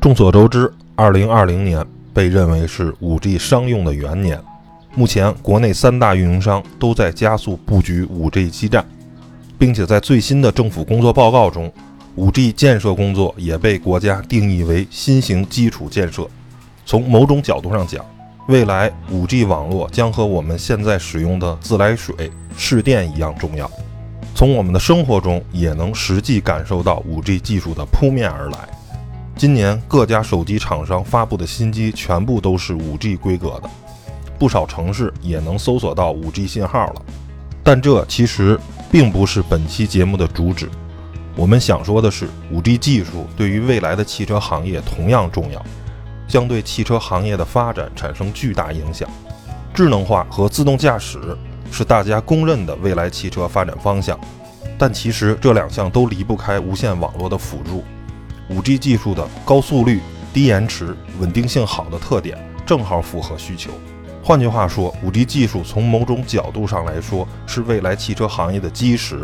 众所周知，二零二零年被认为是五 G 商用的元年。目前，国内三大运营商都在加速布局五 G 基站，并且在最新的政府工作报告中，五 G 建设工作也被国家定义为新型基础建设。从某种角度上讲，未来五 G 网络将和我们现在使用的自来水、市电一样重要。从我们的生活中也能实际感受到五 G 技术的扑面而来。今年各家手机厂商发布的新机全部都是 5G 规格的，不少城市也能搜索到 5G 信号了。但这其实并不是本期节目的主旨。我们想说的是，5G 技术对于未来的汽车行业同样重要，将对汽车行业的发展产生巨大影响。智能化和自动驾驶是大家公认的未来汽车发展方向，但其实这两项都离不开无线网络的辅助。五 G 技术的高速率、低延迟、稳定性好的特点，正好符合需求。换句话说，五 G 技术从某种角度上来说，是未来汽车行业的基石。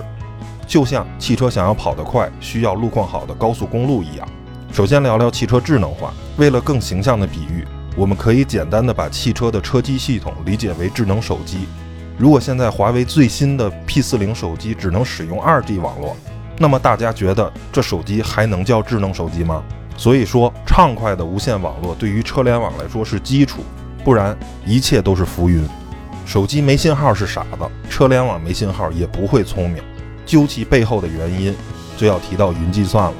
就像汽车想要跑得快，需要路况好的高速公路一样。首先聊聊汽车智能化。为了更形象的比喻，我们可以简单的把汽车的车机系统理解为智能手机。如果现在华为最新的 P 四零手机只能使用二 G 网络，那么大家觉得这手机还能叫智能手机吗？所以说，畅快的无线网络对于车联网来说是基础，不然一切都是浮云。手机没信号是傻子，车联网没信号也不会聪明。究其背后的原因，就要提到云计算了。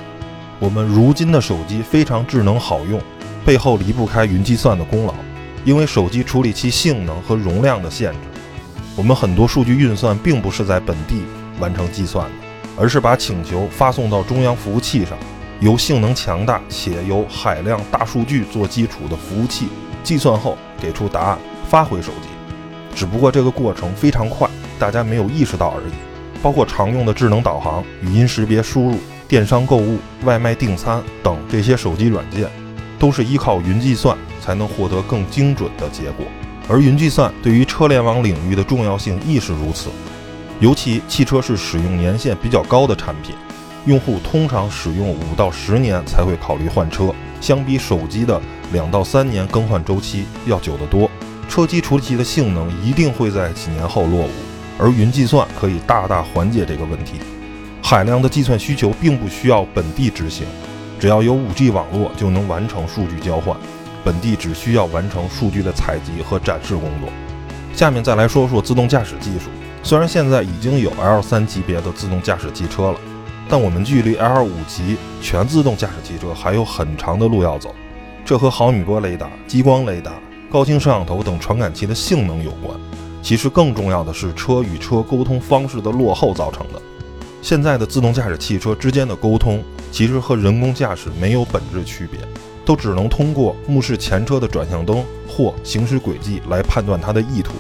我们如今的手机非常智能好用，背后离不开云计算的功劳。因为手机处理器性能和容量的限制，我们很多数据运算并不是在本地完成计算的。而是把请求发送到中央服务器上，由性能强大且由海量大数据做基础的服务器计算后给出答案，发回手机。只不过这个过程非常快，大家没有意识到而已。包括常用的智能导航、语音识别输入、电商购物、外卖订餐等这些手机软件，都是依靠云计算才能获得更精准的结果。而云计算对于车联网领域的重要性亦是如此。尤其汽车是使用年限比较高的产品，用户通常使用五到十年才会考虑换车，相比手机的两到三年更换周期要久得多。车机处理器的性能一定会在几年后落伍，而云计算可以大大缓解这个问题。海量的计算需求并不需要本地执行，只要有 5G 网络就能完成数据交换，本地只需要完成数据的采集和展示工作。下面再来说说自动驾驶技术。虽然现在已经有 L 三级别的自动驾驶汽车了，但我们距离 L 五级全自动驾驶汽车还有很长的路要走。这和毫米波雷达、激光雷达、高清摄像头等传感器的性能有关。其实更重要的是车与车沟通方式的落后造成的。现在的自动驾驶汽车之间的沟通，其实和人工驾驶没有本质区别，都只能通过目视前车的转向灯或行驶轨迹来判断它的意图。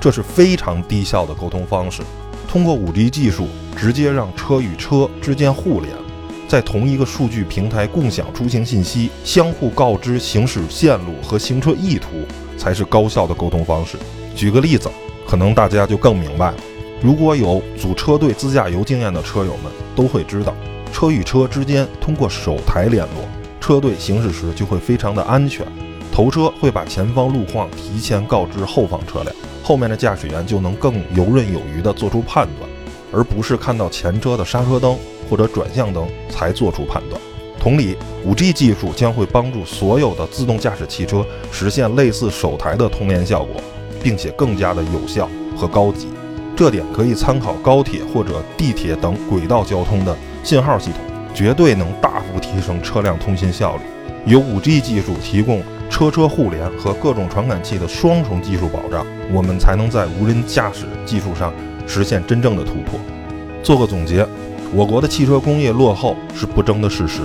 这是非常低效的沟通方式。通过 5G 技术，直接让车与车之间互联，在同一个数据平台共享出行信息，相互告知行驶线路和行车意图，才是高效的沟通方式。举个例子，可能大家就更明白了。如果有组车队自驾游经验的车友们都会知道，车与车之间通过手台联络，车队行驶时就会非常的安全。头车会把前方路况提前告知后方车辆。后面的驾驶员就能更游刃有余地做出判断，而不是看到前车的刹车灯或者转向灯才做出判断。同理，5G 技术将会帮助所有的自动驾驶汽车实现类似手台的通联效果，并且更加的有效和高级。这点可以参考高铁或者地铁等轨道交通的信号系统，绝对能大幅提升车辆通信效率。由 5G 技术提供。车车互联和各种传感器的双重技术保障，我们才能在无人驾驶技术上实现真正的突破。做个总结，我国的汽车工业落后是不争的事实，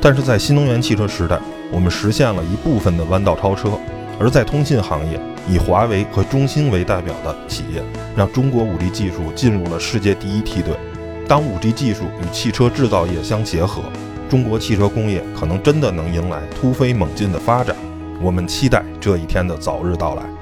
但是在新能源汽车时代，我们实现了一部分的弯道超车。而在通信行业，以华为和中兴为代表的企业，让中国 5G 技术进入了世界第一梯队。当 5G 技术与汽车制造业相结合，中国汽车工业可能真的能迎来突飞猛进的发展。我们期待这一天的早日到来。